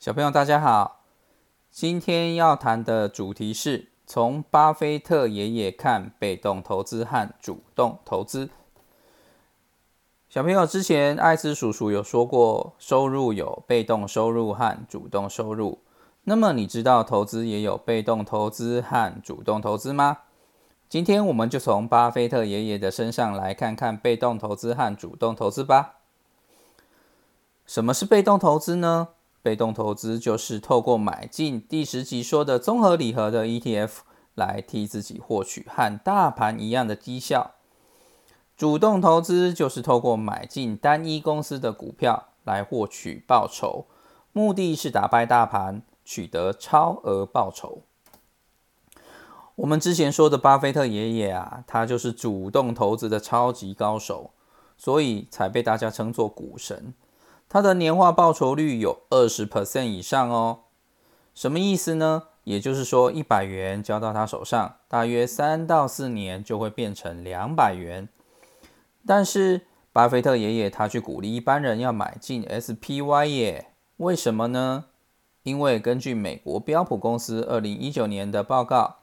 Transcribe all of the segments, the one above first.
小朋友，大家好。今天要谈的主题是从巴菲特爷爷看被动投资和主动投资。小朋友，之前艾斯叔叔有说过，收入有被动收入和主动收入。那么，你知道投资也有被动投资和主动投资吗？今天我们就从巴菲特爷爷的身上来看看被动投资和主动投资吧。什么是被动投资呢？被动投资就是透过买进第十集说的综合礼盒的 ETF 来替自己获取和大盘一样的绩效。主动投资就是透过买进单一公司的股票来获取报酬，目的是打败大盘，取得超额报酬。我们之前说的巴菲特爷爷啊，他就是主动投资的超级高手，所以才被大家称作股神。他的年化报酬率有二十 percent 以上哦，什么意思呢？也就是说，一百元交到他手上，大约三到四年就会变成两百元。但是，巴菲特爷爷他去鼓励一般人要买进 SPY 耶？为什么呢？因为根据美国标普公司二零一九年的报告，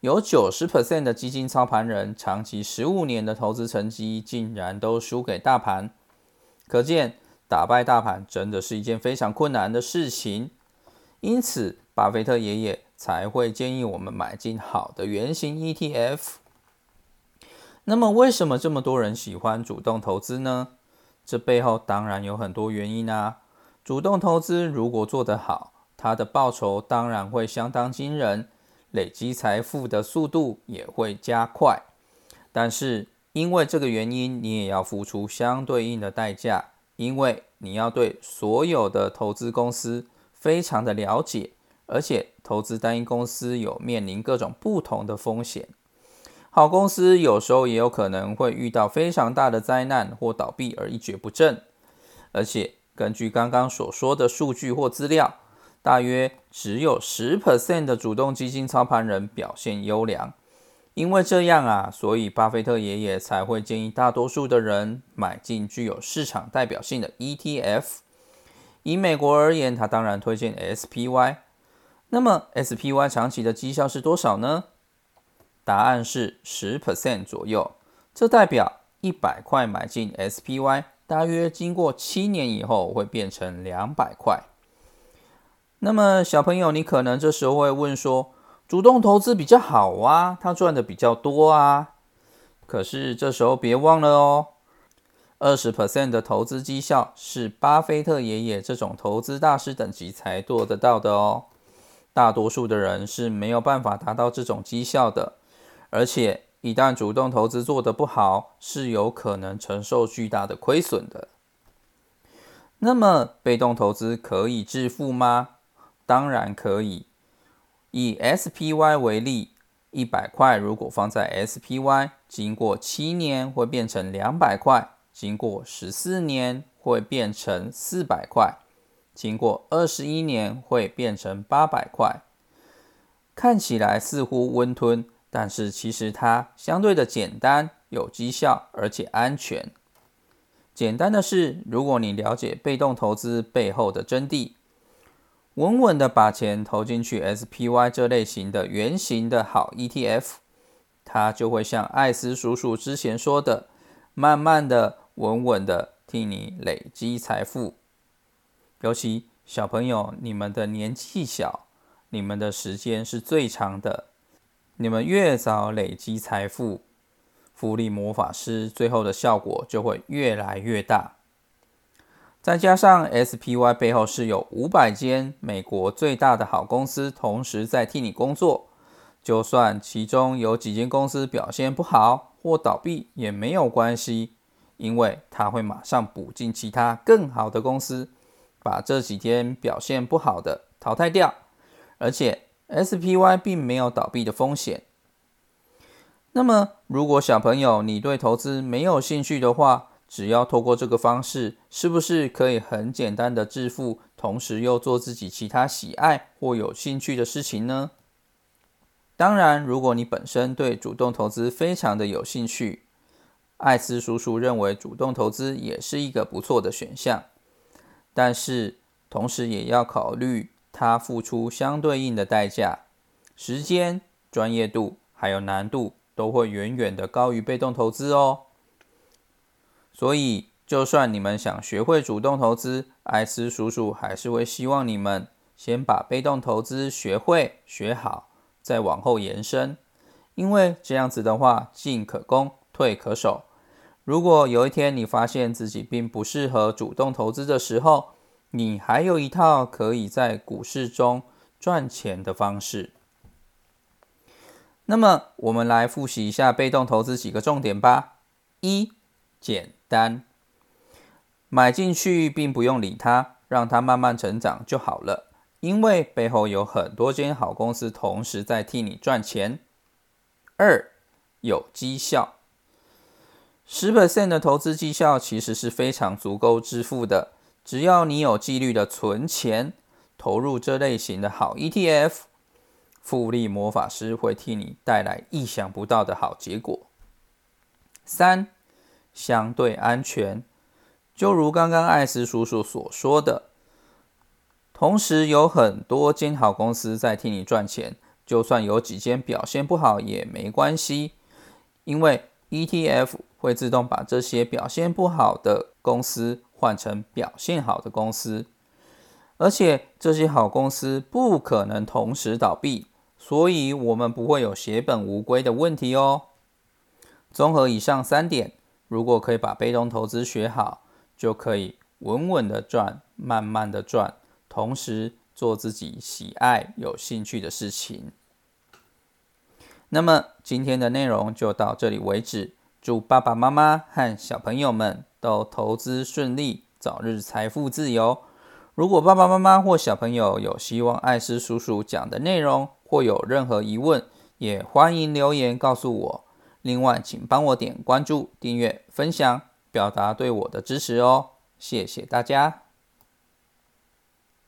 有九十 percent 的基金操盘人长期十五年的投资成绩竟然都输给大盘，可见。打败大盘真的是一件非常困难的事情，因此巴菲特爷爷才会建议我们买进好的原型 ETF。那么，为什么这么多人喜欢主动投资呢？这背后当然有很多原因啊。主动投资如果做得好，它的报酬当然会相当惊人，累积财富的速度也会加快。但是因为这个原因，你也要付出相对应的代价。因为你要对所有的投资公司非常的了解，而且投资单一公司有面临各种不同的风险。好公司有时候也有可能会遇到非常大的灾难或倒闭而一蹶不振。而且根据刚刚所说的数据或资料，大约只有十 percent 的主动基金操盘人表现优良。因为这样啊，所以巴菲特爷爷才会建议大多数的人买进具有市场代表性的 ETF。以美国而言，他当然推荐 SPY。那么 SPY 长期的绩效是多少呢？答案是十 percent 左右。这代表一百块买进 SPY，大约经过七年以后会变成两百块。那么小朋友，你可能这时候会问说，主动投资比较好啊，他赚的比较多啊。可是这时候别忘了哦，二十 percent 的投资绩效是巴菲特爷爷这种投资大师等级才做得到的哦。大多数的人是没有办法达到这种绩效的，而且一旦主动投资做得不好，是有可能承受巨大的亏损的。那么被动投资可以致富吗？当然可以。以 SPY 为例，一百块如果放在 SPY，经过七年会变成两百块，经过十四年会变成四百块，经过二十一年会变成八百块。看起来似乎温吞，但是其实它相对的简单、有绩效，而且安全。简单的是，如果你了解被动投资背后的真谛。稳稳的把钱投进去 SPY 这类型的圆形的好 ETF，它就会像艾斯叔叔之前说的，慢慢的、稳稳的替你累积财富。尤其小朋友，你们的年纪小，你们的时间是最长的，你们越早累积财富，复利魔法师最后的效果就会越来越大。再加上 SPY 背后是有五百间美国最大的好公司同时在替你工作，就算其中有几间公司表现不好或倒闭也没有关系，因为它会马上补进其他更好的公司，把这几天表现不好的淘汰掉。而且 SPY 并没有倒闭的风险。那么，如果小朋友你对投资没有兴趣的话，只要透过这个方式，是不是可以很简单的致富，同时又做自己其他喜爱或有兴趣的事情呢？当然，如果你本身对主动投资非常的有兴趣，艾斯叔叔认为主动投资也是一个不错的选项。但是，同时也要考虑它付出相对应的代价，时间、专业度还有难度都会远远的高于被动投资哦。所以，就算你们想学会主动投资，艾斯叔叔还是会希望你们先把被动投资学会学好，再往后延伸。因为这样子的话，进可攻，退可守。如果有一天你发现自己并不适合主动投资的时候，你还有一套可以在股市中赚钱的方式。那么，我们来复习一下被动投资几个重点吧。一、减单，买进去并不用理它，让它慢慢成长就好了，因为背后有很多间好公司同时在替你赚钱。二有绩效，十 percent 的投资绩效其实是非常足够支付的。只要你有纪律的存钱，投入这类型的好 ETF，复利魔法师会替你带来意想不到的好结果。三相对安全，就如刚刚艾斯叔叔所说的，同时有很多间好公司在替你赚钱。就算有几间表现不好也没关系，因为 ETF 会自动把这些表现不好的公司换成表现好的公司，而且这些好公司不可能同时倒闭，所以我们不会有血本无归的问题哦。综合以上三点，如果可以把被动投资学好，就可以稳稳的赚，慢慢的赚，同时做自己喜爱、有兴趣的事情。那么今天的内容就到这里为止。祝爸爸妈妈和小朋友们都投资顺利，早日财富自由。如果爸爸妈妈或小朋友有希望艾斯叔叔讲的内容，或有任何疑问，也欢迎留言告诉我。另外，请帮我点关注、订阅、分享，表达对我的支持哦。谢谢大家。